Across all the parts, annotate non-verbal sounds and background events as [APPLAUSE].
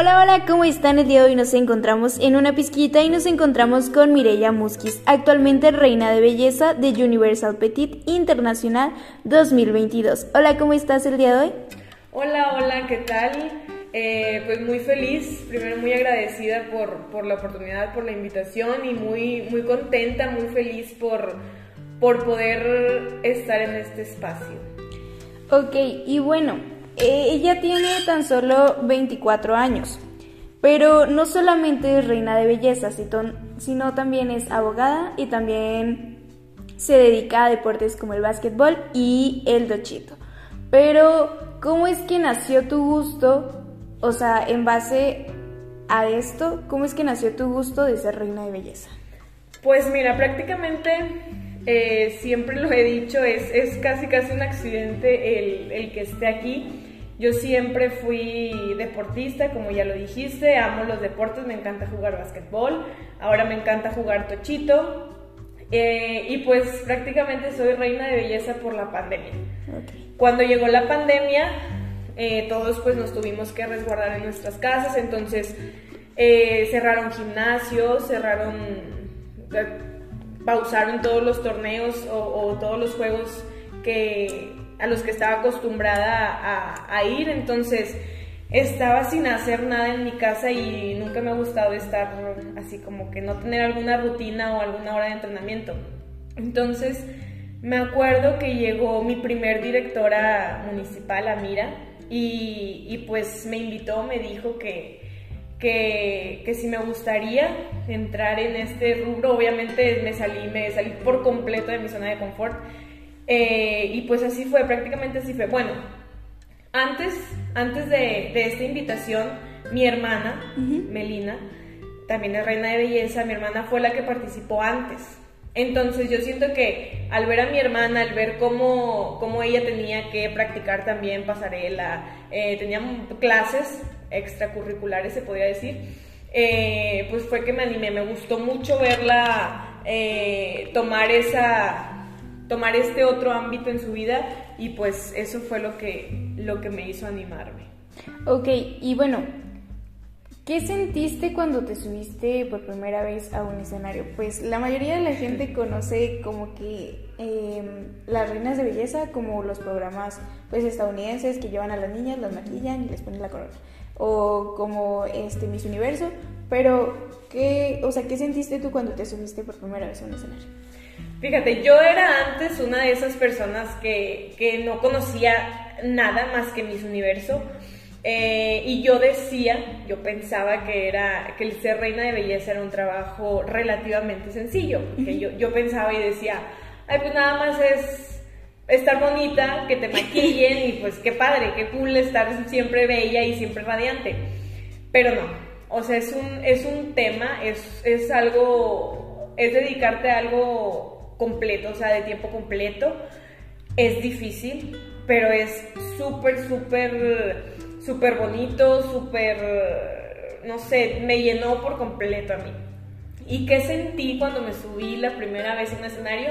Hola, hola, ¿cómo están? El día de hoy nos encontramos en una pizquita y nos encontramos con Mireya Muskis, actualmente reina de belleza de Universal Petit Internacional 2022. Hola, ¿cómo estás el día de hoy? Hola, hola, ¿qué tal? Eh, pues muy feliz, primero muy agradecida por, por, la oportunidad, por la invitación y muy, muy contenta, muy feliz por, por poder estar en este espacio. Ok, y bueno, ella tiene tan solo 24 años, pero no solamente es reina de belleza, sino también es abogada y también se dedica a deportes como el básquetbol y el dochito. Pero, ¿cómo es que nació tu gusto? O sea, en base a esto, ¿cómo es que nació tu gusto de ser reina de belleza? Pues mira, prácticamente eh, siempre lo he dicho, es, es, casi casi un accidente el, el que esté aquí. Yo siempre fui deportista, como ya lo dijiste, amo los deportes, me encanta jugar básquetbol, ahora me encanta jugar tochito eh, y pues prácticamente soy reina de belleza por la pandemia. Cuando llegó la pandemia, eh, todos pues nos tuvimos que resguardar en nuestras casas, entonces eh, cerraron gimnasios, cerraron, pausaron todos los torneos o todos los juegos que a los que estaba acostumbrada a, ir, entonces estaba sin hacer nada en mi casa y nunca me ha gustado estar así como que no tener alguna rutina o alguna hora de entrenamiento. Entonces me acuerdo que llegó mi primer directora municipal, Amira, y, pues me invitó, me dijo que, que, que, si me gustaría entrar en este rubro, obviamente me salí, me salí por completo de mi zona de confort eh, y pues así fue, prácticamente así fue. Bueno, antes, antes de, esta invitación, mi hermana, Melina, también es reina de belleza, mi hermana fue la que participó antes. Entonces yo siento que al ver a mi hermana, al ver cómo, cómo ella tenía que practicar también pasarela, eh, tenía clases extracurriculares, se podría decir, eh, pues fue que me animé, me gustó mucho verla eh, tomar esa, tomar este otro ámbito en su vida y pues eso fue lo que, lo que me hizo animarme. Ok, y bueno, ¿qué sentiste cuando te subiste por primera vez a un escenario? Pues la mayoría de la gente [LAUGHS] conoce como que em, las reinas de belleza como los programas pues estadounidenses que llevan a las niñas, las maquillan y les ponen la corona. O como este Miss Universo, pero ¿qué, o sea, ¿qué sentiste tú cuando te subiste por primera vez a un escenario? Fíjate, yo era antes una de esas personas que, que no conocía nada más que Miss Universo. Eh, y yo decía, yo pensaba que era que el ser reina de belleza era un trabajo relativamente sencillo. Porque yo, yo pensaba y decía, ay, pues nada más es estar bonita, que te maquillen y pues qué padre, qué cool estar siempre bella y siempre radiante. Pero no, o sea, es un, es un tema, es, es algo, es dedicarte a algo completo, o sea, de tiempo completo. Es difícil, pero es súper, súper, súper bonito, súper, no sé, me llenó por completo a mí. ¿Y qué sentí cuando me subí la primera vez en un escenario?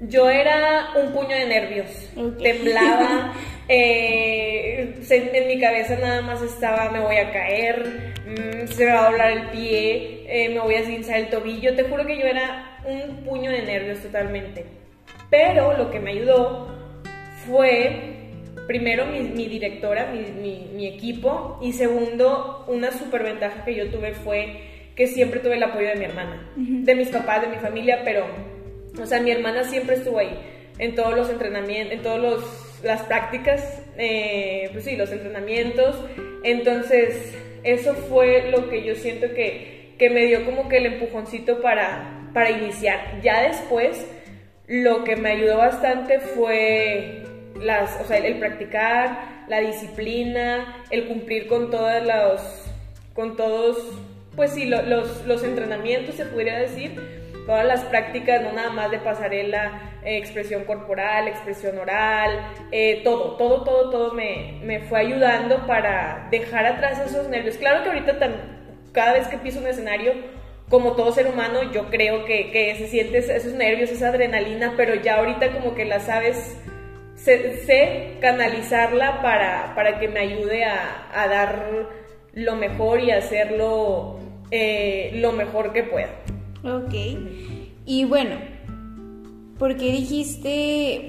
Yo era un puño de nervios, temblaba, [LAUGHS] eh, en mi cabeza nada más estaba, me voy a caer, mm, se me va a doblar el pie, eh, me voy a cinzar el tobillo, te juro que yo era un puño de nervios totalmente. Pero lo que me ayudó fue, primero, mi, directora, mi, equipo, y segundo, una super ventaja que yo tuve fue que siempre tuve el apoyo de mi hermana, de mis papás, de mi familia, pero, o sea, mi hermana siempre estuvo ahí, en todos los entrenamientos, en todas las prácticas, eh, pues sí, los entrenamientos. Entonces, eso fue lo que yo siento que, que me dio como que el empujoncito para, para iniciar. Ya después, lo que me ayudó bastante fue las, el, practicar, la disciplina, el cumplir con todas los, con todos, pues sí, los, los entrenamientos, se podría decir, todas las prácticas, no nada más de pasarela, eh, expresión corporal, expresión oral, eh, todo, todo, todo, todo me, me, fue ayudando para dejar atrás esos nervios. Claro que ahorita cada vez que piso un escenario, como todo ser humano, yo creo que, que se siente esos nervios, esa adrenalina, pero ya ahorita como que la sabes, sé, canalizarla para, para, que me ayude a, a, dar lo mejor y hacerlo eh, lo mejor que pueda. Ok. Y bueno, ¿por qué dijiste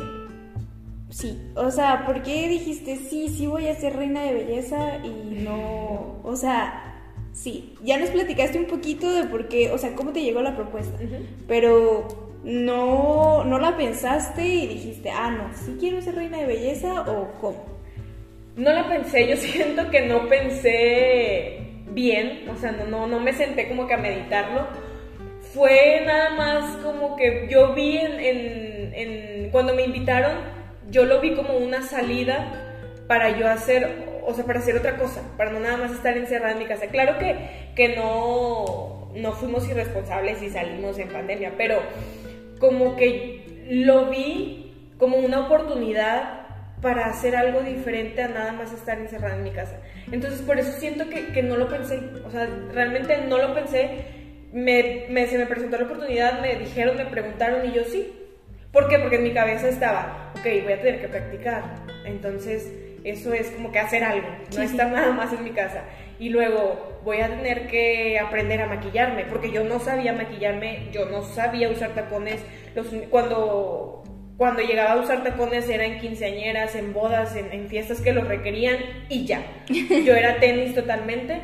sí? O sea, ¿por qué dijiste sí, sí voy a ser reina de belleza y no, o sea, sí, ya nos platicaste un poquito de por qué, o sea, cómo te llegó la propuesta, pero no, no la pensaste y dijiste, ah, no, sí quiero ser reina de belleza o cómo? No la pensé, yo [LAUGHS] siento que no pensé bien, o sea, no, no, no me senté como que a meditarlo. Fue nada más como que yo vi en, en, cuando me invitaron, yo lo vi como una salida para yo hacer, o sea, para hacer otra cosa, para no nada más estar encerrada en mi casa. Claro que, que no, no fuimos irresponsables y salimos en pandemia, pero como que lo vi como una oportunidad para hacer algo diferente a nada más estar encerrada en mi casa. Entonces por eso siento que, que no lo pensé, o sea, realmente no lo pensé, me, me, se me presentó la oportunidad, me dijeron, me preguntaron y yo sí. ¿Por qué? Porque en mi cabeza estaba, ok, voy a tener que practicar. Entonces eso es como que hacer algo, no está nada más en mi casa. Y luego voy a tener que aprender a maquillarme, porque yo no sabía maquillarme, yo no sabía usar tacones. Los, cuando cuando llegaba a usar tacones era en quinceañeras, en bodas, en, fiestas que lo requerían y ya. [LAUGHS] Yo era tenis totalmente.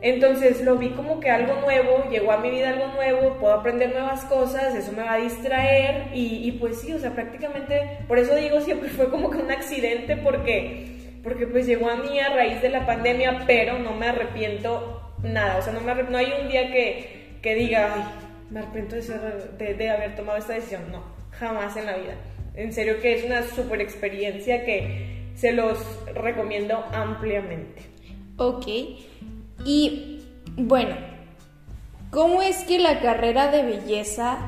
Entonces lo vi como que algo nuevo, llegó a mi vida algo nuevo, puedo aprender nuevas cosas, eso me va a distraer y, y pues sí, o sea, prácticamente, por eso digo, siempre fue como que un accidente porque, porque pues llegó a mí a raíz de la pandemia, pero no me arrepiento nada, o sea, no, me no hay un día que, que diga, ay, me arrepiento de, de haber tomado esta decisión, no jamás en la vida. En serio que es una super experiencia que se los recomiendo ampliamente. Ok. Y bueno, ¿cómo es que la carrera de belleza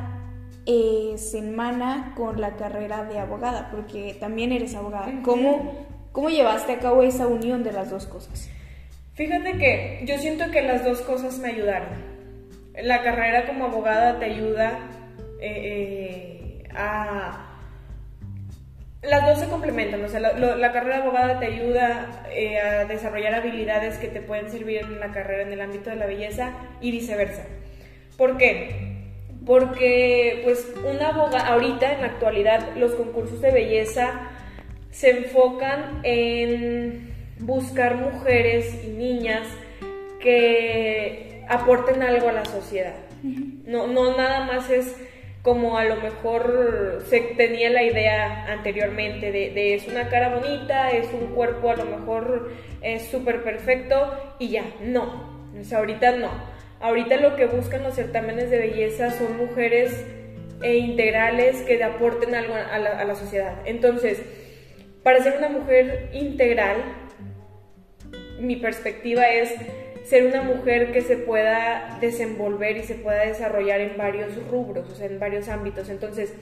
eh, se emana con la carrera de abogada? Porque también eres abogada. ¿Cómo, ¿Cómo llevaste a cabo esa unión de las dos cosas? Fíjate que yo siento que las dos cosas me ayudaron. La carrera como abogada te ayuda eh, eh a... Las dos se complementan, o sea, la, carrera abogada te ayuda eh, a desarrollar habilidades que te pueden servir en la carrera en el ámbito de la belleza y viceversa. ¿Por qué? Porque, pues, una abogada, ahorita en la actualidad, los concursos de belleza se enfocan en buscar mujeres y niñas que aporten algo a la sociedad. No, no nada más es como a lo mejor se tenía la idea anteriormente de, es una cara bonita, es un cuerpo a lo mejor es súper perfecto y ya, no, o sea, ahorita no. Ahorita lo que buscan los certámenes de belleza son mujeres e integrales que aporten algo a la, a la sociedad. Entonces, para ser una mujer integral, mi perspectiva es ser una mujer que se pueda desenvolver y se pueda desarrollar en varios rubros, o sea, en varios ámbitos. Entonces,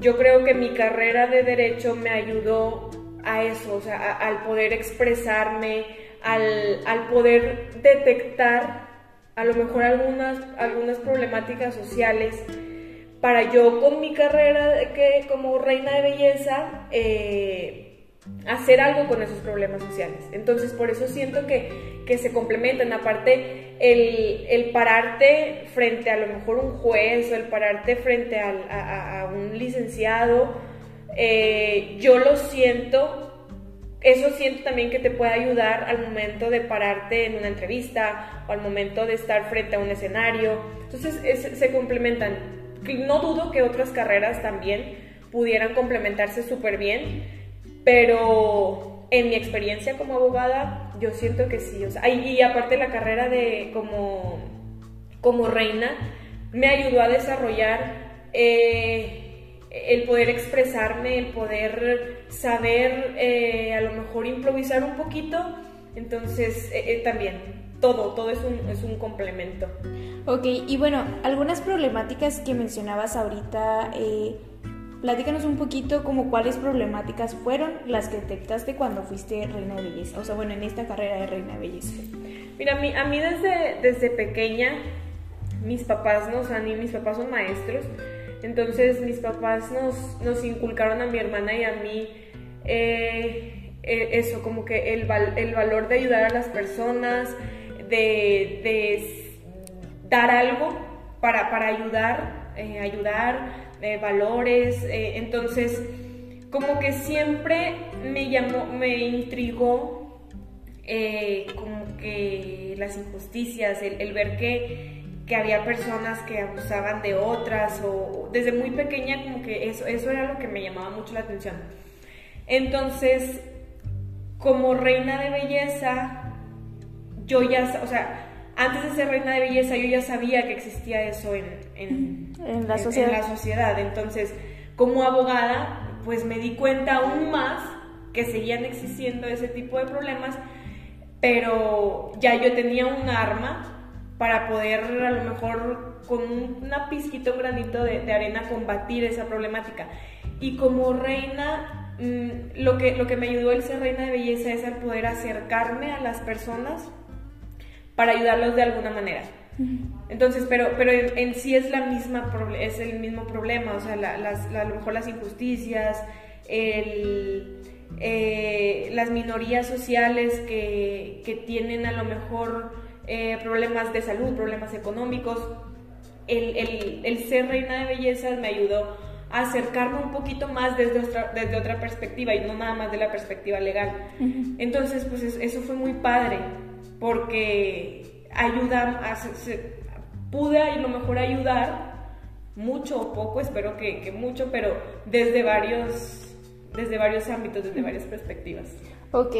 yo creo que mi carrera de derecho me ayudó a eso, o sea, al poder expresarme, al, al, poder detectar a lo mejor algunas, algunas problemáticas sociales para yo con mi carrera que como reina de belleza eh, hacer algo con esos problemas sociales. Entonces, por eso siento que, que se complementan. Aparte, el, el, pararte frente a lo mejor un juez o el pararte frente a, un licenciado, eh, yo lo siento. Eso siento también que te puede ayudar al momento de pararte en una entrevista o al momento de estar frente a un escenario. Entonces se complementan. No dudo que otras carreras también pudieran complementarse súper bien, pero en mi experiencia como abogada, yo siento que sí. Y, aparte la carrera de como, como reina me ayudó a desarrollar eh, el poder expresarme, el poder saber eh, a lo mejor improvisar un poquito. Entonces, eh, también, todo, todo es un, es un complemento. Ok, y bueno, algunas problemáticas que mencionabas ahorita Platícanos un poquito como cuáles problemáticas fueron las que detectaste cuando fuiste reina de belleza, o sea, bueno, en esta carrera de reina de belleza. Mira, a mí, a mí desde, desde pequeña, mis papás, ¿no? o sea, ni mis papás son maestros, entonces mis papás nos, nos inculcaron a mi hermana y a mí eh, eh, eso, como que el, el, valor de ayudar a las personas, de, dar algo para, para ayudar, eh, ayudar, valores, entonces como que siempre me llamó, me intrigó como que las injusticias, el ver que que había personas que abusaban de otras o desde muy pequeña como que eso, eso era lo que me llamaba mucho la atención. Entonces, como reina de belleza, yo ya, o sea, antes de ser reina de belleza yo ya sabía que existía eso en, en, la, sociedad. en la sociedad. Entonces, como abogada, pues me di cuenta aún más que seguían existiendo ese tipo de problemas, pero ya yo tenía un arma para poder a lo mejor con una pizquita, un granito de, arena combatir esa problemática. Y como reina, mm, lo, que, lo que me ayudó el ser reina de belleza es el poder acercarme a las personas para ayudarlos de alguna manera. Entonces, pero, pero en, sí es, la misma, es el mismo problema, o sea, las, a lo mejor las injusticias, el, eh, las minorías sociales que, que tienen a lo mejor eh, problemas de salud, problemas económicos. El, el, ser reina de belleza me ayudó a acercarme un poquito más desde otra, desde otra perspectiva y no nada más de la perspectiva legal. Entonces, pues eso fue muy padre porque ayuda, pude a lo mejor ayudar mucho o poco, espero que, que, mucho, pero desde varios, desde varios ámbitos, desde varias perspectivas. Ok,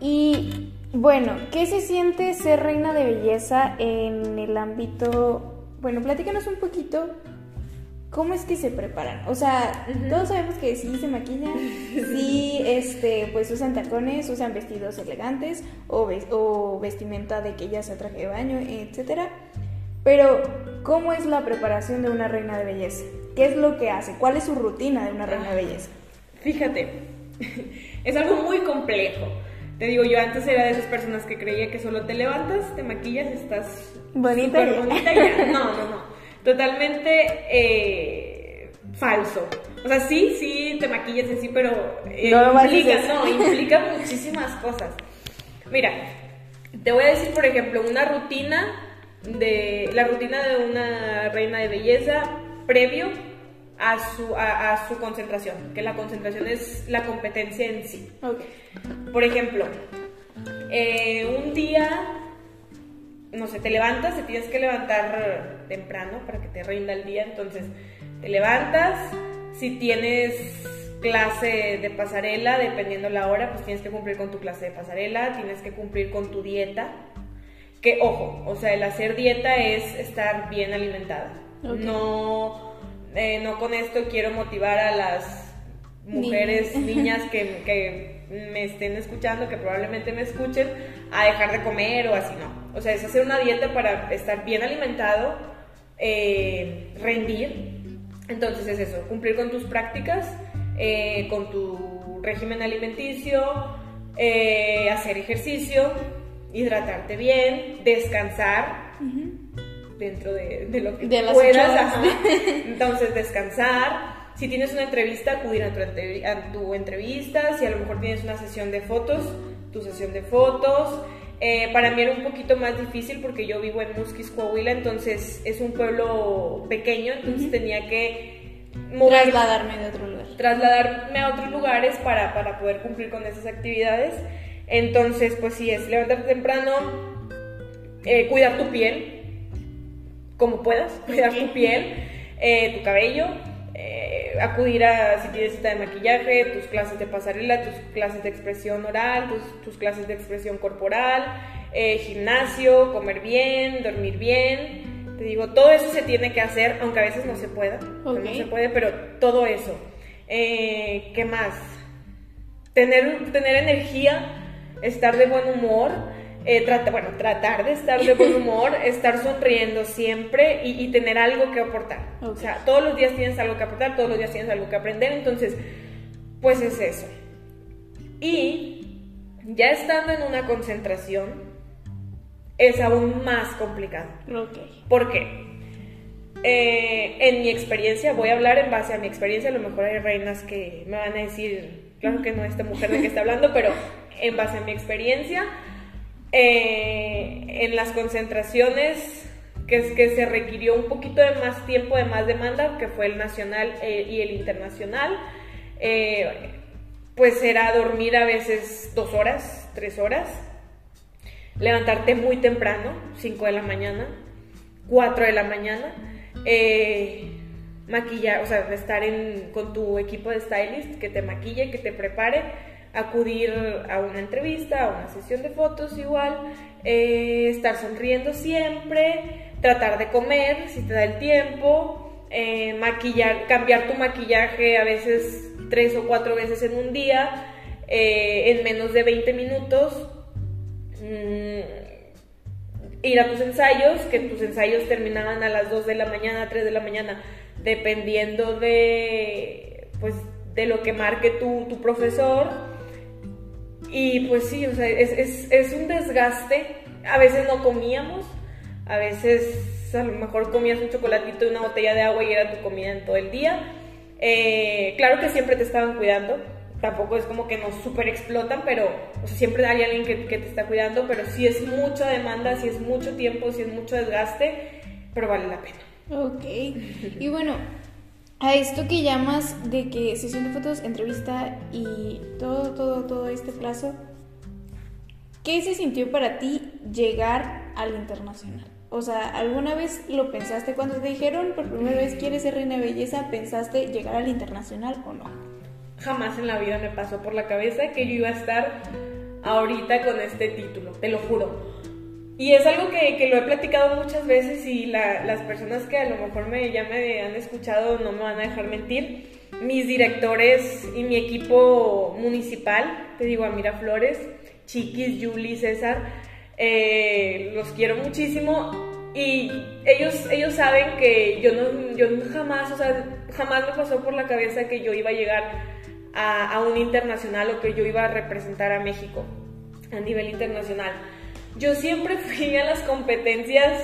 y bueno, ¿qué se siente ser reina de belleza en el ámbito... Bueno, platícanos un poquito ¿Cómo es que se preparan? O sea, todos sabemos que sí se maquillan, [LAUGHS] sí, este, pues usan tacones, usan vestidos elegantes o, o vestimenta de que ya sea traje de baño, etcétera. Pero, ¿cómo es la preparación de una reina de belleza? ¿Qué es lo que hace? ¿Cuál es su rutina de una reina de belleza? Fíjate, [LAUGHS] es algo muy complejo. Te digo, yo antes era de esas personas que creía que solo te levantas, te maquillas, estás bonita, bonita ya. No, no, no. Totalmente eh, falso. O sea, sí, sí, te maquillas así, pero eh, no, implica, no, implica [LAUGHS] muchísimas cosas. Mira, te voy a decir, por ejemplo, una rutina de la rutina de una reina de belleza previo a su, a, su concentración, que la concentración es la competencia en sí. Por ejemplo, eh, un día, no sé, te levantas, te tienes que levantar temprano para que te rinda el día, entonces te levantas, si tienes clase de pasarela, dependiendo la hora, pues tienes que cumplir con tu clase de pasarela, tienes que cumplir con tu dieta, que ojo, o sea, el hacer dieta es estar bien alimentada, no eh, no con esto quiero motivar a las mujeres, [LAUGHS] niñas que, que, me estén escuchando, que probablemente me escuchen, a dejar de comer o así, no. O sea, es hacer una dieta para estar bien alimentado, eh, rendir. Entonces es eso, cumplir con tus prácticas, eh, con tu régimen alimenticio, hacer ejercicio, hidratarte bien, descansar dentro de, lo que puedas. [LAUGHS] Entonces, descansar. Si tienes una entrevista, acudir a tu, entrevista. Si a lo mejor tienes una sesión de fotos, tu sesión de fotos. Eh, para mí era un poquito más difícil porque yo vivo en Musquis, Coahuila, entonces es un pueblo pequeño, entonces tenía que trasladarme de otro lugar. Trasladarme a otros lugares para, para poder cumplir con esas actividades. Entonces, pues sí, es levantarte temprano, eh, cuidar tu piel, como puedas, cuidar tu piel, eh, tu cabello, acudir a, si tienes cita de maquillaje, tus clases de pasarela, tus clases de expresión oral, tus, clases de expresión corporal, eh, gimnasio, comer bien, dormir bien. Te digo, todo eso se tiene que hacer, aunque a veces no se pueda, no se puede, pero todo eso. ¿Qué más? Tener, tener energía, estar de buen humor, eh, bueno, tratar de estar de buen humor, [LAUGHS] estar sonriendo siempre y, tener algo que aportar. O sea, todos los días tienes algo que aportar, todos los días tienes algo que aprender, entonces, pues es eso. Y ya estando en una concentración, es aún más complicado. Okay. ¿Por qué? eh, en mi experiencia, voy a hablar en base a mi experiencia, a lo mejor hay reinas que me van a decir, claro que no esta mujer de que está hablando, pero en base a mi experiencia, eh, en las concentraciones que, que se requirió un poquito de más tiempo, de más demanda, que fue el nacional eh, y el internacional, pues era dormir a veces dos horas, tres horas, levantarte muy temprano, cinco de la mañana, cuatro de la mañana, eh, maquillar, o sea, estar con tu equipo de stylist que te maquille, que te prepare, acudir a una entrevista, a una sesión de fotos igual, eh, estar sonriendo siempre, tratar de comer si te da el tiempo, eh, maquillar, cambiar tu maquillaje a veces tres o cuatro veces en un día, en menos de 20 minutos. Mm, ir a tus ensayos, que tus ensayos terminaban a las 2 de la mañana, 3 de la mañana, dependiendo de, pues, de lo que marque tu, tu profesor. Y pues sí, o sea, es, es, es, un desgaste. A veces no comíamos, a veces a lo mejor comías un chocolatito y una botella de agua y era tu comida en todo el día. Eh, claro que siempre te estaban cuidando, tampoco es como que nos super explotan, pero siempre hay alguien que, te está cuidando, pero si es mucha demanda, si es mucho tiempo, si es mucho desgaste, pero vale la pena. Ok, y bueno, a esto que llamas de que sesión de fotos, entrevista y todo, todo, todo este plazo, ¿qué se sintió para ti llegar al internacional? O sea, ¿alguna vez lo pensaste cuando te dijeron por primera vez quieres ser reina de belleza? ¿Pensaste llegar al internacional o no? jamás en la vida me pasó por la cabeza que yo iba a estar ahorita con este título, te lo juro. Y es algo que, que lo he platicado muchas veces y las personas que a lo mejor me, ya me han escuchado no me van a dejar mentir. Mis directores y mi equipo municipal, te digo a Miraflores, Chiquis, Julie, César, eh, los quiero muchísimo y ellos, ellos saben que yo no, yo jamás, o sea, jamás me pasó por la cabeza que yo iba a llegar a, un internacional o que yo iba a representar a México a nivel internacional. Yo siempre fui a las competencias,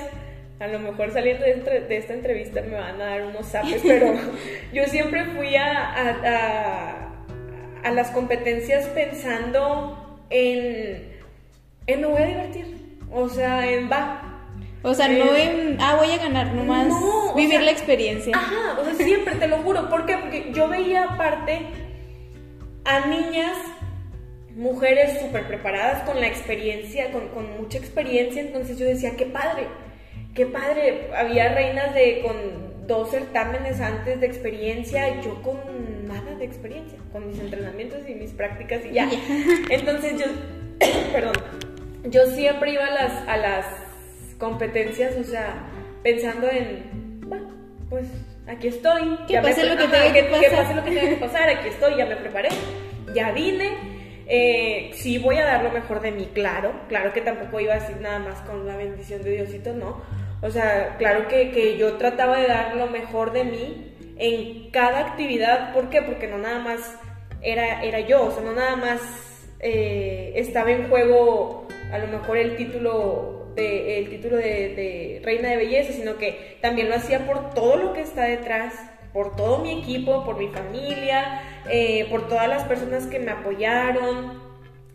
a lo mejor saliendo de, esta entrevista me van a dar unos zapes, pero [LAUGHS] yo siempre fui a, a, a, las competencias pensando en, en me voy a divertir, o sea, en va. O sea, no en, ah, voy a ganar, nomás vivir la experiencia. Ajá, o sea, siempre, te lo juro. ¿Por qué? Porque yo veía aparte a niñas, mujeres súper preparadas con la experiencia, con, mucha experiencia, entonces yo decía, qué padre, qué padre, había reinas de con dos certámenes antes de experiencia, yo con nada de experiencia, con mis entrenamientos y mis prácticas y ya. [LAUGHS] Entonces yo, [COUGHS] perdón, yo siempre iba a las, a las competencias, o sea, pensando en, pues aquí estoy. Que pase lo que tenga que, pasar. Que pase lo que tenga que pasar, aquí estoy, ya me preparé, ya vine. Eh, sí voy a dar lo mejor de mí, claro. Claro que tampoco iba a decir nada más con la bendición de Diosito, no. O sea, claro que, que yo trataba de dar lo mejor de mí en cada actividad. ¿Por qué? Porque no nada más era, era yo, o sea, no nada más eh, estaba en juego a lo mejor el título el título de, reina de belleza, sino que también lo hacía por todo lo que está detrás, por todo mi equipo, por mi familia, eh, por todas las personas que me apoyaron.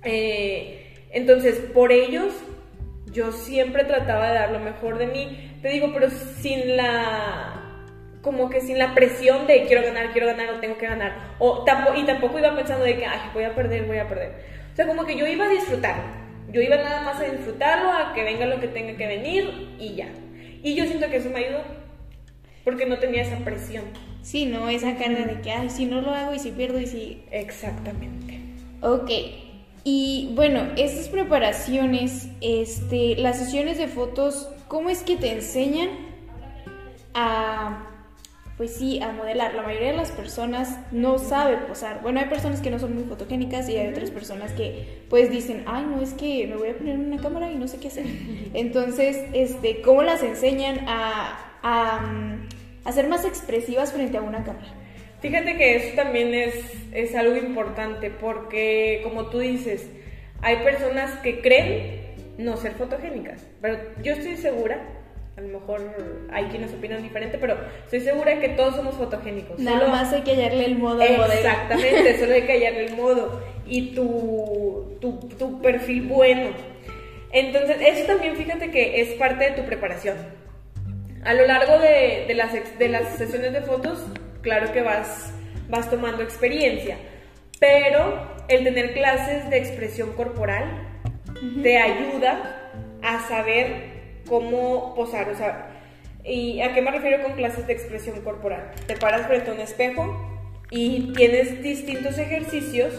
Eh, entonces, por ellos, yo siempre trataba de dar lo mejor de mí. Te digo, pero sin la como que sin la presión de quiero ganar, quiero ganar o tengo que ganar. O, y tampoco iba pensando de que, ay, voy a perder, voy a perder. O sea, como que yo iba a disfrutar yo iba nada más a disfrutarlo, a que venga lo que tenga que venir y ya. Y yo siento que eso me ayudó, porque no tenía esa presión. Sí, no, esa carga de que, ay, si no lo hago y si pierdo y si... Exactamente. Ok, y bueno, estas preparaciones, este, las sesiones de fotos, ¿cómo es que te enseñan a pues sí, a modelar. La mayoría de las personas no sabe posar. Bueno, hay personas que no son muy fotogénicas y hay otras personas que pues dicen, ay, no, es que me voy a poner una cámara y no sé qué hacer. Entonces, este, ¿cómo las enseñan a, a, ser más expresivas frente a una cámara? Fíjate que eso también es, es algo importante porque, como tú dices, hay personas que creen no ser fotogénicas, pero yo estoy segura A lo mejor hay quienes opinan diferente, pero estoy segura que todos somos fotogénicos. Nada más hay que hallarle el modo al modelo. Exactamente, [LAUGHS] solo hay que hallarle el modo y tu, tu, tu perfil bueno. Entonces, eso también fíjate que es parte de tu preparación. A lo largo de, de, las, de las sesiones de fotos, claro que vas, vas tomando experiencia, pero el tener clases de expresión corporal te ayuda a saber cómo posar, o sea, ¿y a qué me refiero con clases de expresión corporal? Te paras frente a un espejo y tienes distintos ejercicios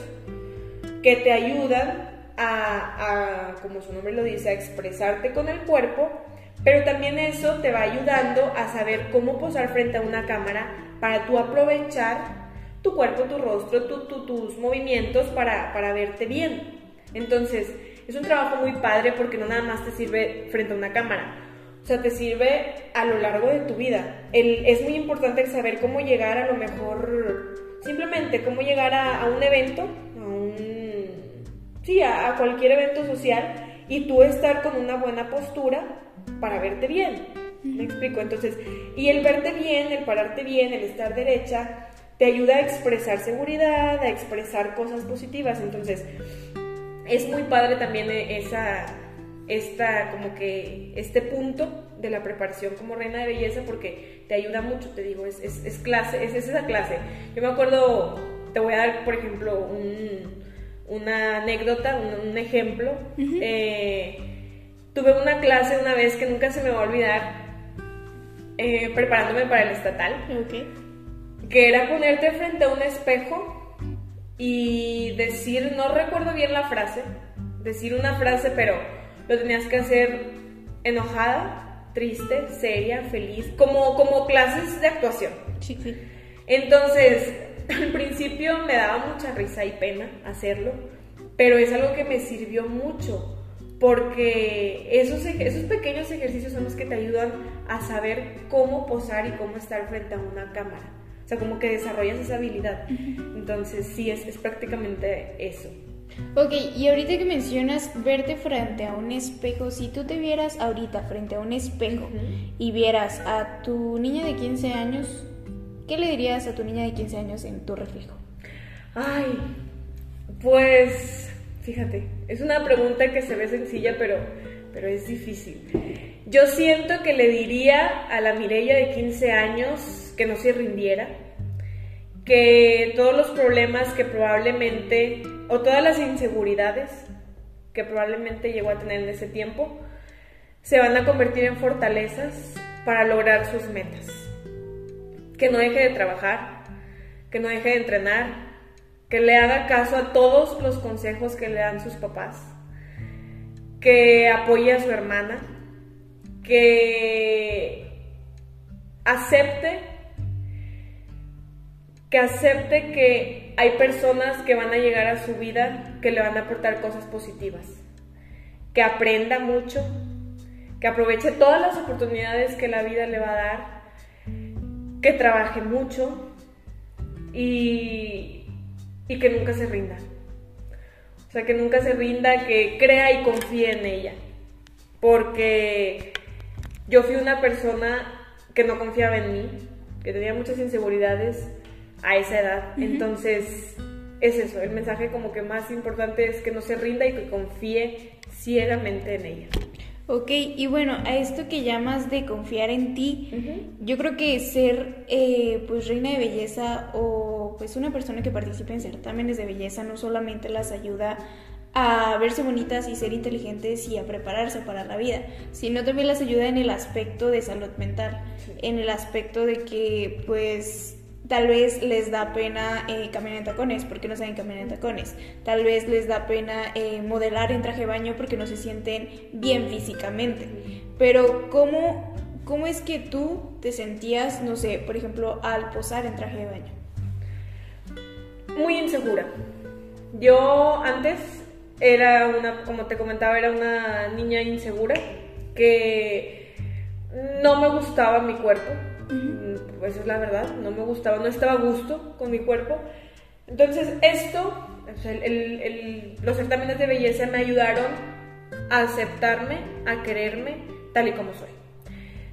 que te ayudan a, como su nombre lo dice, a expresarte con el cuerpo, pero también eso te va ayudando a saber cómo posar frente a una cámara para tú aprovechar tu cuerpo, tu rostro, tus movimientos para, para verte bien. Entonces, es un trabajo muy padre porque no nada más te sirve frente a una cámara, o sea, te sirve a lo largo de tu vida. El, es muy importante saber cómo llegar a lo mejor, simplemente cómo llegar a, un evento, a un, sí, a, cualquier evento social y tú estar con una buena postura para verte bien. ¿Me explico? Entonces, y el verte bien, el pararte bien, el estar derecha, te ayuda a expresar seguridad, a expresar cosas positivas. Entonces, es muy padre también esa, esta, como que este punto de la preparación como reina de belleza porque te ayuda mucho, te digo, es, es, clase, es, esa clase. Yo me acuerdo, te voy a dar, por ejemplo, una anécdota, un, ejemplo. Eh, tuve una clase una vez que nunca se me va a olvidar, eh, preparándome para el estatal, que era ponerte frente a un espejo y decir, no recuerdo bien la frase, decir una frase, pero lo tenías que hacer enojada, triste, seria, feliz, como, como clases de actuación. Sí, sí. Entonces, [CLEARS THROAT] al principio me daba mucha risa y pena hacerlo, pero es algo que me sirvió mucho porque esos, esos pequeños ejercicios son los que te ayudan a saber cómo posar y cómo estar frente a una cámara. O sea, como que desarrollas esa habilidad. Entonces, sí, es, es prácticamente eso. Ok, y ahorita que mencionas verte frente a un espejo, si tú te vieras ahorita frente a un espejo y vieras a tu niña de 15 años, ¿qué le dirías a tu niña de 15 años en tu reflejo? Ay, pues fíjate, es una pregunta que se ve sencilla, pero, pero es difícil. Yo siento que le diría a la Mirella de 15 años que no se rindiera, que todos los problemas que probablemente, o todas las inseguridades que probablemente llegó a tener en ese tiempo, se van a convertir en fortalezas para lograr sus metas. Que no deje de trabajar, que no deje de entrenar, que le haga caso a todos los consejos que le dan sus papás, que apoye a su hermana, que acepte que acepte que hay personas que van a llegar a su vida que le van a aportar cosas positivas, que aprenda mucho, que aproveche todas las oportunidades que la vida le va a dar, que trabaje mucho y, y que nunca se rinda. O sea, que nunca se rinda, que crea y confíe en ella. Porque yo fui una persona que no confiaba en mí, que tenía muchas inseguridades, a esa edad. Entonces, es eso, el mensaje como que más importante es que no se rinda y que confíe ciegamente en ella. Ok, y bueno, a esto que llamas de confiar en ti, yo creo que ser eh, pues reina de belleza o pues una persona que participe en certámenes de belleza no solamente las ayuda a verse bonitas y ser inteligentes y a prepararse para la vida, sino también las ayuda en el aspecto de salud mental, en el aspecto de que pues Tal vez les da pena eh, caminar en tacones porque no saben caminar en tacones. Tal vez les da pena eh, modelar en traje de baño porque no se sienten bien físicamente. Pero ¿cómo, ¿cómo es que tú te sentías, no sé, por ejemplo, al posar en traje de baño? Muy insegura. Yo antes era una, como te comentaba, era una niña insegura que no me gustaba mi cuerpo pues es la verdad, no me gustaba, no estaba a gusto con mi cuerpo. Entonces esto, los certámenes de belleza me ayudaron a aceptarme, a quererme tal y como soy.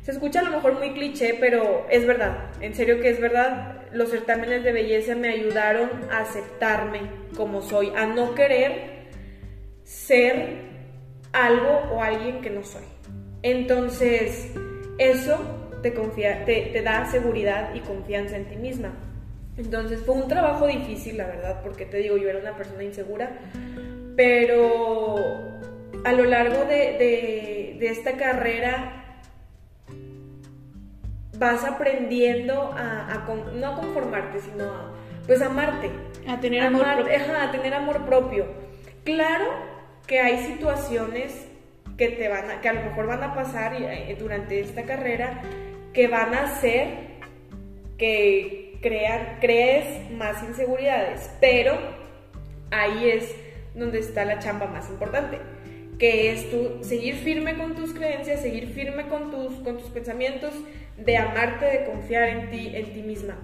Se escucha a lo mejor muy cliché, pero es verdad, en serio que es verdad. Los certámenes de belleza me ayudaron a aceptarme como soy, a no querer ser algo o alguien que no soy. Entonces, eso te, confía, te, te da seguridad y confianza en ti misma. Entonces fue un trabajo difícil, la verdad, porque te digo, yo era una persona insegura, pero a lo largo de, de esta carrera vas aprendiendo a, no a conformarte, sino a, pues amarte. A tener amor propio. a tener amor propio. Claro que hay situaciones que te van a, que a lo mejor van a pasar eh, durante esta carrera que van a hacer que crean, crees más inseguridades, pero ahí es donde está la chamba más importante, que es tú seguir firme con tus creencias, seguir firme con tus, con tus pensamientos, de amarte, de confiar en ti, en ti misma,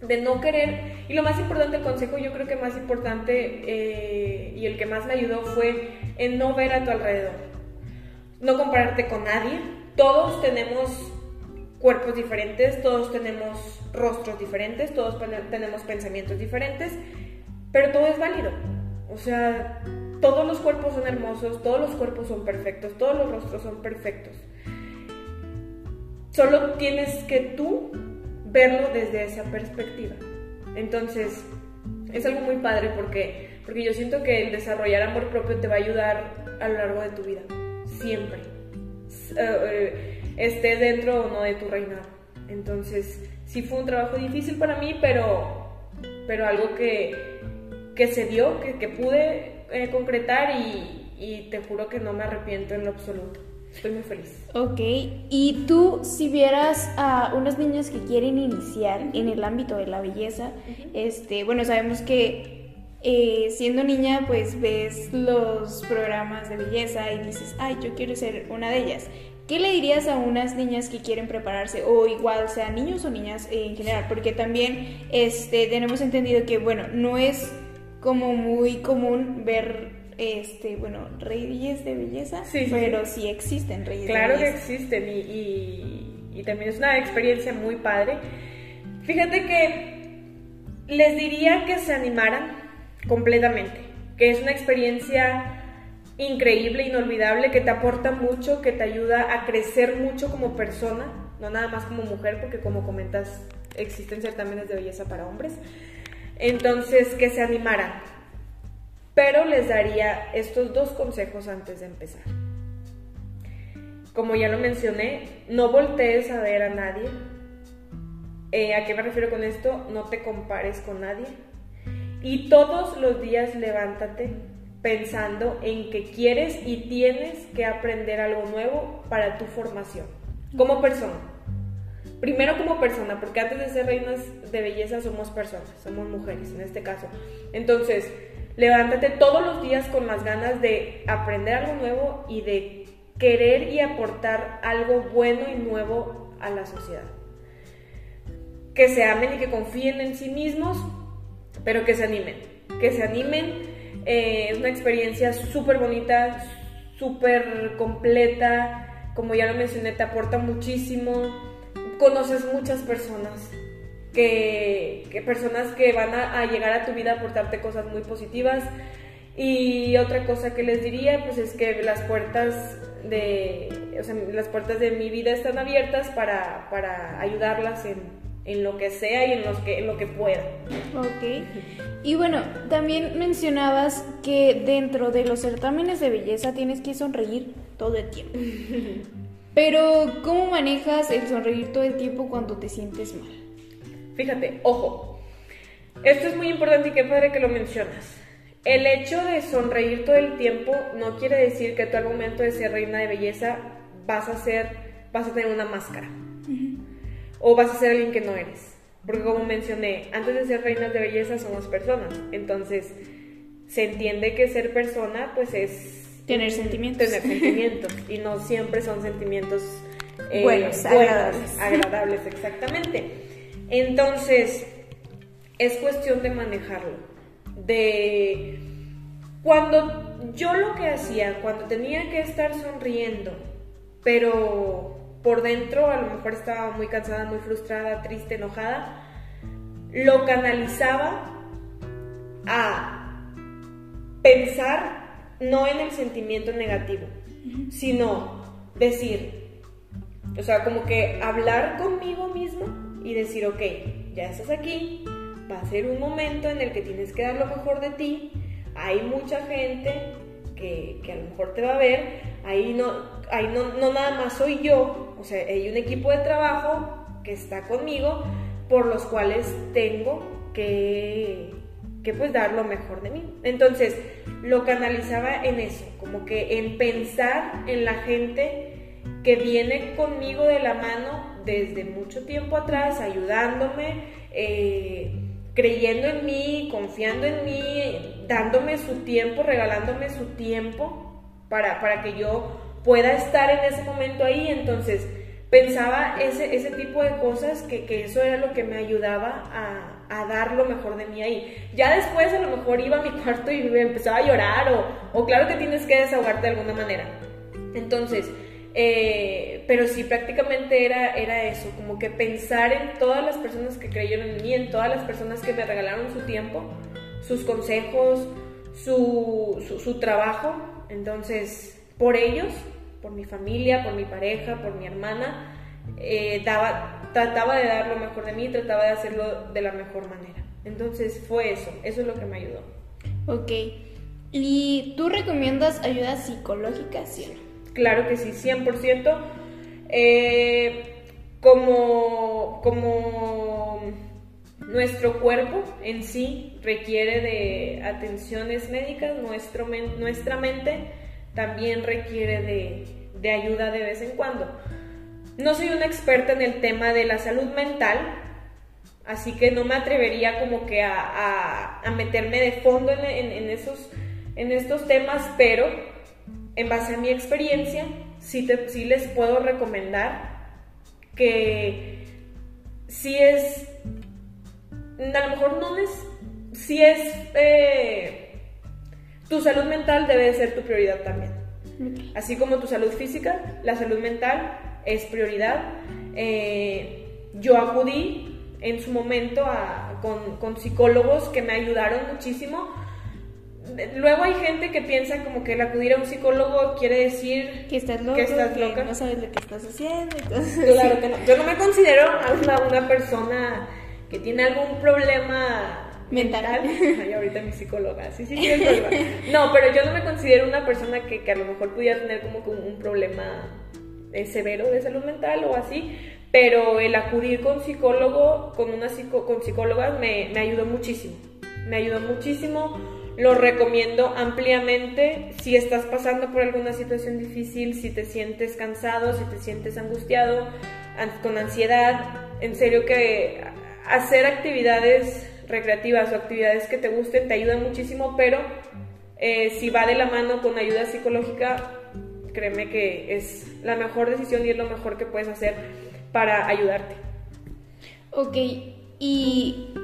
de no querer. Y lo más importante, el consejo yo creo que más importante eh, y el que más me ayudó fue en no ver a tu alrededor, no compararte con nadie. Todos tenemos cuerpos diferentes, todos tenemos rostros diferentes, todos tenemos pensamientos diferentes, pero todo es válido. O sea, todos los cuerpos son hermosos, todos los cuerpos son perfectos, todos los rostros son perfectos. Solo tienes que tú verlo desde esa perspectiva. Entonces, es algo muy padre porque, porque yo siento que el desarrollar amor propio te va a ayudar a lo largo de tu vida, siempre. Eh, eh, esté dentro o no de tu reinado. Entonces, sí fue un trabajo difícil para mí, pero, pero algo que, que se dio, que, que pude eh, concretar y, y te juro que no me arrepiento en lo absoluto. Estoy muy feliz. Ok, y tú si vieras a unos niños que quieren iniciar en el ámbito de la belleza, este, bueno, sabemos que eh, siendo niña pues ves los programas de belleza y dices, ay, yo quiero ser una de ellas. ¿Qué le dirías a unas niñas que quieren prepararse o igual sea niños o niñas en general? Porque también este, tenemos entendido que, bueno, no es como muy común ver este, bueno, reyes de belleza, sí, pero sí. existen reyes claro de belleza. Claro que existen y, y, también es una experiencia muy padre. Fíjate que les diría que se animaran completamente, que es una experiencia increíble, inolvidable, que te aporta mucho, que te ayuda a crecer mucho como persona, no nada más como mujer, porque como comentas, existen certámenes de belleza para hombres. Entonces, que se animaran, pero les daría estos dos consejos antes de empezar. Como ya lo mencioné, no voltees a ver a nadie. Eh, ¿A qué me refiero con esto? No te compares con nadie. Y todos los días levántate pensando en que quieres y tienes que aprender algo nuevo para tu formación como persona. Primero como persona, porque antes de ser reinas de belleza somos personas, somos mujeres en este caso. Entonces, Levántate todos los días con las ganas de aprender algo nuevo y de querer y aportar algo bueno y nuevo a la sociedad. Que se amen y que confíen en sí mismos, pero que se animen. Que se animen. Eh, es una experiencia súper bonita, súper completa. Como ya lo mencioné, te aporta muchísimo. Conoces muchas personas que, personas que van a, llegar a tu vida a aportarte cosas muy positivas. Y otra cosa que les diría, pues es que las puertas de, las puertas de mi vida están abiertas para, para ayudarlas en, en, lo que sea y en, los que, en lo que pueda. Ok. Y bueno, también mencionabas que dentro de los certámenes de belleza tienes que sonreír todo el tiempo. [LAUGHS] Pero, ¿cómo manejas el sonreír todo el tiempo cuando te sientes mal? Fíjate, ojo, esto es muy importante y qué padre que lo mencionas. El hecho de sonreír todo el tiempo no quiere decir que tú al momento de ser reina de belleza vas a ser, vas a tener una máscara. O vas a ser alguien que no eres. Porque como mencioné, antes de ser reinas de belleza somos personas. Entonces, se entiende que ser persona pues es... Tener sentimientos. Tener [LAUGHS] sentimientos. y no siempre son sentimientos eh, buenos, agradables. Agradables, exactamente. Entonces, es cuestión de manejarlo. De cuando yo lo que hacía, cuando tenía que estar sonriendo, pero por dentro a lo mejor estaba muy cansada, muy frustrada, triste, enojada, lo canalizaba a pensar no en el sentimiento negativo, sino decir, o sea, como que hablar conmigo mismo y decir, ok, ya estás aquí, va a ser un momento en el que tienes que dar lo mejor de ti, hay mucha gente que, a lo mejor te va a ver, ahí no, ahí no, no nada más soy yo, o sea, hay un equipo de trabajo que está conmigo, por los cuales tengo que, que pues dar lo mejor de mí. Entonces, lo canalizaba en eso, como que en pensar en la gente que viene conmigo de la mano desde mucho tiempo atrás, ayudándome, eh, creyendo en mí, confiando en mí, dándome su tiempo, regalándome su tiempo para, para que yo pueda estar en ese momento ahí. Entonces, pensaba ese, ese tipo de cosas, que, que eso era lo que me ayudaba a, a, dar lo mejor de mí ahí. Ya después a lo mejor iba a mi [LAUGHS] cuarto y empezaba a llorar o, o claro que tienes que desahogarte de alguna manera. Entonces, eh, pero sí, prácticamente era, era eso, como que pensar en todas las personas que creyeron en mí, en todas las personas que me regalaron su tiempo, sus consejos, su, su trabajo. Entonces, por ellos por mi familia, por mi pareja, por mi hermana, eh, daba, trataba de dar lo mejor de mí, trataba de hacerlo de la mejor manera. Entonces fue eso, eso es lo que me ayudó. Ok. ¿Y tú recomiendas ayuda psicológica, sí o no? Claro que sí, 100%. Eh, como, como nuestro cuerpo en sí requiere de atenciones médicas, nuestro, nuestra mente también requiere de, ayuda de vez en cuando. No soy una experta en el tema de la salud mental, así que no me atrevería como que a, meterme de fondo en, esos, en estos temas, pero en base a mi experiencia, sí, sí les puedo recomendar que si es, a lo mejor no es, si es... Eh, tu salud mental debe de ser tu prioridad también. Así como tu salud física, la salud mental es prioridad. Eh, yo acudí en su momento con, psicólogos que me ayudaron muchísimo. Luego hay gente que piensa como que el acudir a un psicólogo quiere decir que estás, loco, que no sabes lo que estás haciendo. Claro que no. Yo no me considero una, una persona que tiene algún problema mental. Ay, ahorita mi psicóloga, sí, sí, sí, [LAUGHS] No, pero yo no me considero una persona que, que a lo mejor pudiera tener como, un problema eh, severo de salud mental o así, pero el acudir con psicólogo, con una psico, con psicólogas me, me ayudó muchísimo, me ayudó muchísimo, lo recomiendo ampliamente. Si estás pasando por alguna situación difícil, si te sientes cansado, si te sientes angustiado, con ansiedad, en serio que hacer actividades recreativas o actividades que te gusten te ayudan muchísimo, pero eh, si va de la mano con ayuda psicológica, créeme que es la mejor decisión y es lo mejor que puedes hacer para ayudarte. Ok, y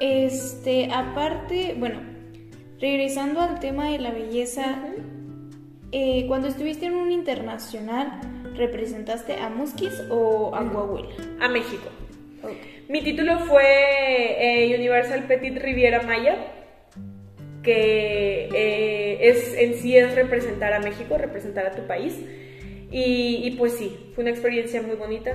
este, aparte, bueno, regresando al tema de la belleza, eh, cuando estuviste en un internacional, ¿representaste a Musquis o a Coahuila? A México. Mi título fue eh, Universal Petit Riviera Maya, que eh, es, en sí es representar a México, representar a tu país. Y, pues sí, fue una experiencia muy bonita,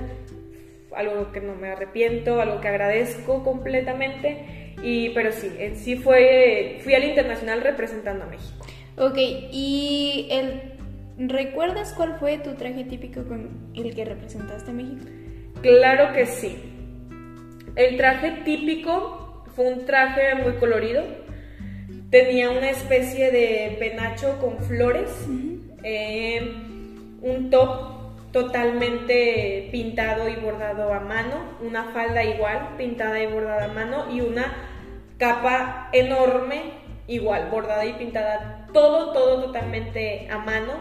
algo que no me arrepiento, algo que agradezco completamente. Y, pero sí, en sí fue, fui al internacional representando a México. Ok, y el, ¿recuerdas cuál fue tu traje típico con el que representaste a México? Claro que sí. El traje típico fue un traje muy colorido. Tenía una especie de penacho con flores, eh, un top totalmente pintado y bordado a mano, una falda igual pintada y bordada a mano y una capa enorme igual bordada y pintada, todo, todo totalmente a mano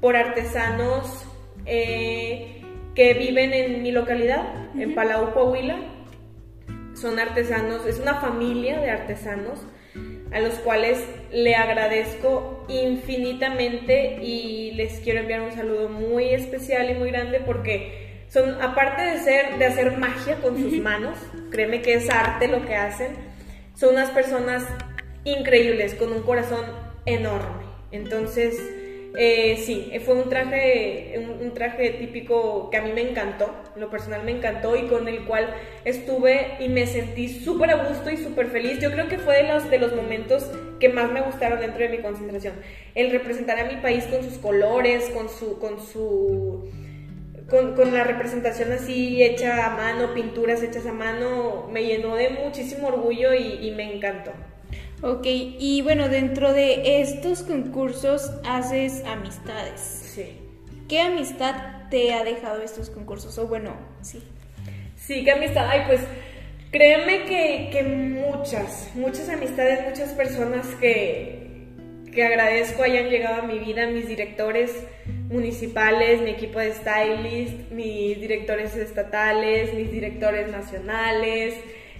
por artesanos eh, que viven en mi localidad, en Palau, Coahuila son artesanos, es una familia de artesanos a los cuales le agradezco infinitamente y les quiero enviar un saludo muy especial y muy grande porque son, aparte de ser, de hacer magia con sus manos, créeme que es arte lo que hacen, son unas personas increíbles, con un corazón enorme. Entonces, eh, sí, fue un traje, un, traje típico que a mí me encantó, lo personal me encantó y con el cual estuve y me sentí súper a gusto y súper feliz. Yo creo que fue de los, de los momentos que más me gustaron dentro de mi concentración. El representar a mi país con sus colores, con su... Con su con, la representación así hecha a mano, pinturas hechas a mano, me llenó de muchísimo orgullo y me encantó. Ok, y bueno, dentro de estos concursos haces amistades. Sí. ¿Qué amistad te ha dejado estos concursos? O bueno, sí. Sí, qué amistad. Ay, pues créeme que, que muchas, muchas amistades, muchas personas que, que agradezco hayan llegado a mi vida, mis directores municipales, mi equipo de stylist, mis directores estatales, mis directores nacionales,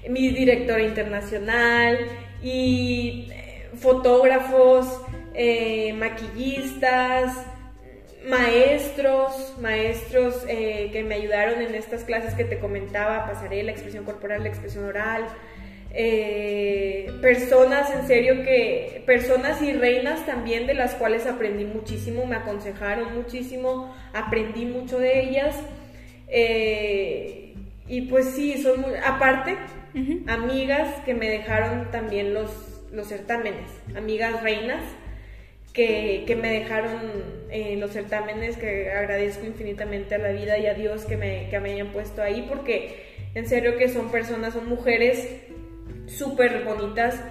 mi director internacional y eh, fotógrafos, eh, maquillistas, maestros, maestros eh, que me ayudaron en estas clases que te comentaba, pasaré la expresión corporal, la expresión oral, personas en serio que, personas y reinas también de las cuales aprendí muchísimo, me aconsejaron muchísimo, aprendí mucho de ellas. y pues sí, son muy, aparte, amigas que me dejaron también los, los certámenes, amigas reinas que, me dejaron eh, los certámenes, que agradezco infinitamente a la vida y a Dios que me, que me hayan puesto ahí, porque en serio que son personas, son mujeres súper bonitas.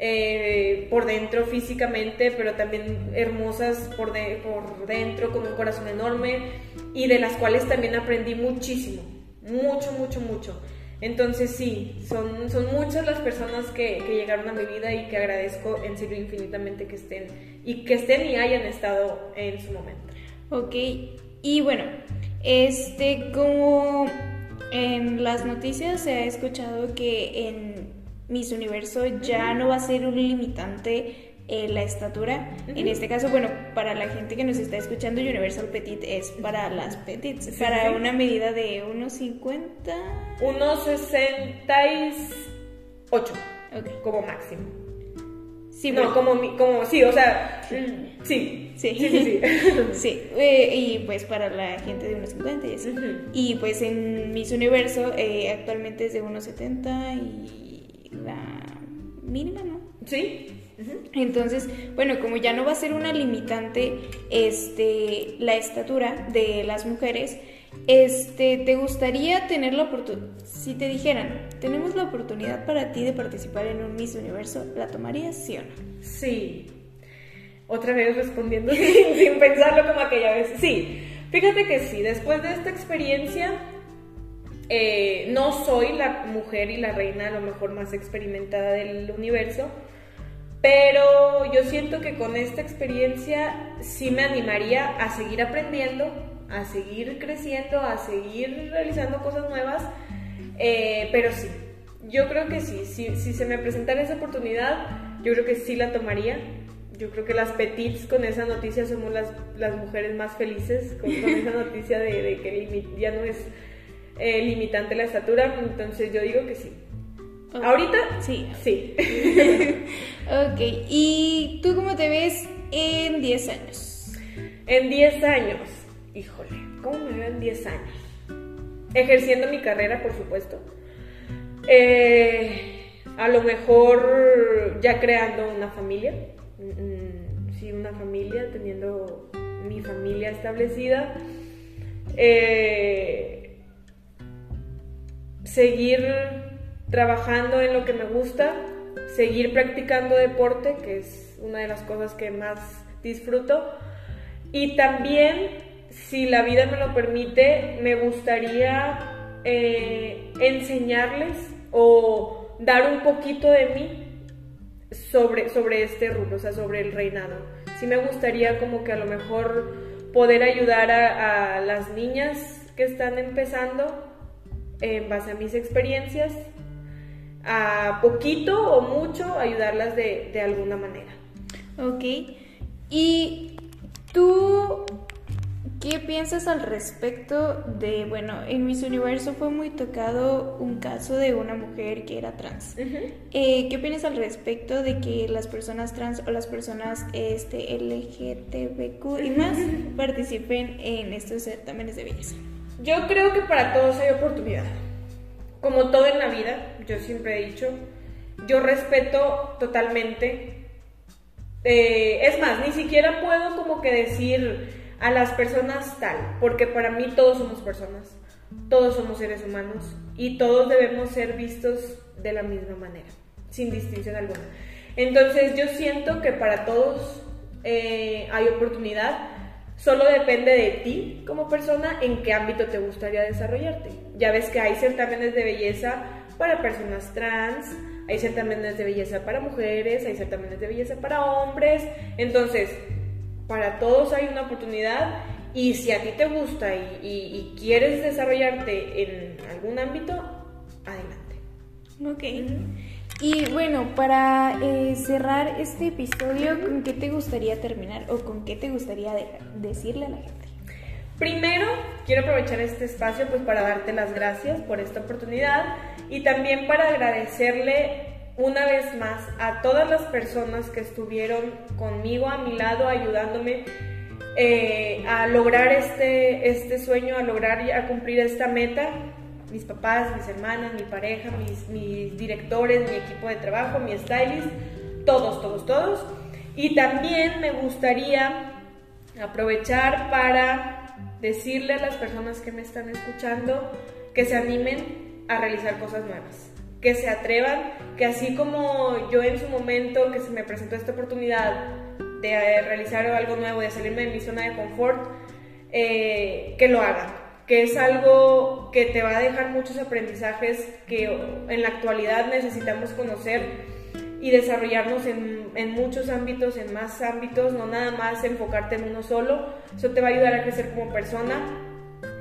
Eh, por dentro físicamente, pero también hermosas por, por dentro, con un corazón enorme y de las cuales también aprendí muchísimo, mucho, mucho, mucho. Entonces sí, son, son muchas las personas que, llegaron a mi vida y que agradezco en serio infinitamente que estén y que estén y hayan estado en su momento. Ok, y bueno, este como en las noticias se ha escuchado que en Miss Universo ya no va a ser un limitante eh, la estatura. En este caso, bueno, para la gente que nos está escuchando, Universal Petit es para las petits, para una medida de 1,50. 1,68 okay. como máximo. Sí, no, como, como, sí, o sea, sí, sí, sí, sí. sí. [LAUGHS] Eh, y pues para la gente de 1,50 y Y pues en Miss Universo eh, actualmente es de 1,70 y la mínima, ¿no? Sí. Entonces, bueno, como ya no va a ser una limitante este, la estatura de las mujeres, este, ¿te gustaría tener la oportunidad, si te dijeran, tenemos la oportunidad para ti de participar en un Miss Universo, ¿la tomarías sí o no? Sí. Otra vez respondiendo [LAUGHS] sin, pensarlo como aquella vez. Sí, fíjate que sí, después de esta experiencia, eh, no soy la mujer y la reina a lo mejor más experimentada del universo, pero yo siento que con esta experiencia sí me animaría a seguir aprendiendo, a seguir creciendo, a seguir realizando cosas nuevas. Eh, pero sí, yo creo que sí, si, se me presentara esa oportunidad, yo creo que sí la tomaría. Yo creo que las petits con esa noticia somos las, las mujeres más felices con, esa [LAUGHS] noticia de, que ya no es eh, limitante la estatura. Entonces yo digo que sí. ¿Ahorita? Sí. Sí. [LAUGHS] ok, ¿y tú cómo te ves en 10 años? En 10 años, híjole, ¿cómo me veo en 10 años? Ejerciendo mi carrera, por supuesto. Eh, a lo mejor ya creando una familia. Mm, sí, una familia, teniendo mi familia establecida. Eh, seguir trabajando en lo que me gusta, seguir practicando deporte, que es una de las cosas que más disfruto. Y también, si la vida me lo permite, me gustaría eh, enseñarles o dar un poquito de mí sobre, sobre este rubro, o sea, sobre el reinado. Sí me gustaría como que a lo mejor poder ayudar a, a las niñas que están empezando en base a mis experiencias a poquito o mucho ayudarlas de, de alguna manera. Ok. ¿Y tú qué piensas al respecto de, bueno, en Miss Universo fue muy tocado un caso de una mujer que era trans? Eh, ¿Qué piensas al respecto de que las personas trans o las personas este, LGTBQ y [LAUGHS] más participen en estos certámenes de belleza? Yo creo que para todos hay oportunidad. Como todo en la vida, yo siempre he dicho, yo respeto totalmente eh, es más, ni siquiera puedo como que decir a las personas tal, porque para mí todos somos personas, todos somos seres humanos y todos debemos ser vistos de la misma manera, sin distinción alguna. Entonces yo siento que para todos eh, hay oportunidad, solo depende de ti como persona en qué ámbito te gustaría desarrollarte. Ya ves que hay certámenes de belleza para personas trans, hay certámenes de belleza para mujeres, hay certámenes de belleza para hombres. Entonces, para todos hay una oportunidad y si a ti te gusta y, quieres desarrollarte en algún ámbito, adelante. Ok. Y bueno, para eh, cerrar este episodio, ¿con qué te gustaría terminar o con qué te gustaría decirle a la gente? Primero, quiero aprovechar este espacio pues para darte las gracias por esta oportunidad y también para agradecerle una vez más a todas las personas que estuvieron conmigo a mi lado ayudándome eh, a lograr este, este sueño, a lograr a cumplir esta meta. Mis papás, mis hermanas, mi pareja, mis, directores, mi equipo de trabajo, mi stylist, todos, todos, todos. Y también me gustaría aprovechar para decirle a las personas que me están escuchando que se animen a realizar cosas nuevas, que se atrevan, que así como yo en su momento que se me presentó esta oportunidad de realizar algo nuevo, de salirme de mi zona de confort, eh, que lo hagan, que es algo que te va a dejar muchos aprendizajes que en la actualidad necesitamos conocer y desarrollarnos en, muchos ámbitos, en más ámbitos, no nada más enfocarte en uno solo. Eso te va a ayudar a crecer como persona.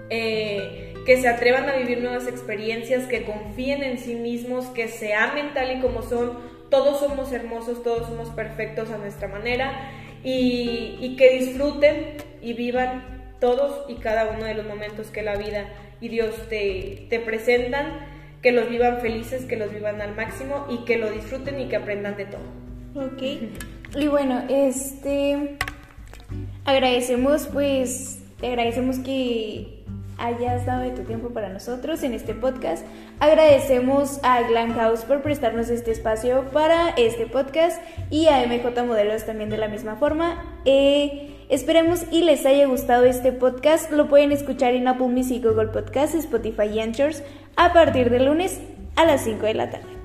Eh, que se atrevan a vivir nuevas experiencias, que confíen en sí mismos, que se amen tal y como son. Todos somos hermosos, todos somos perfectos a nuestra manera y que disfruten y vivan todos y cada uno de los momentos que la vida y Dios te, te presentan que los vivan felices, que los vivan al máximo y que lo disfruten y que aprendan de todo. Ok. Y bueno, este agradecemos pues, agradecemos que hayas dado de tu tiempo para nosotros en este podcast. Agradecemos a Glam House por prestarnos este espacio para este podcast y a MJ Modelos también de la misma forma. Eh, esperemos y les haya gustado este podcast. Lo pueden escuchar en Apple Music, Google Podcasts, Spotify y Anchors a partir del lunes a las 5 de la tarde.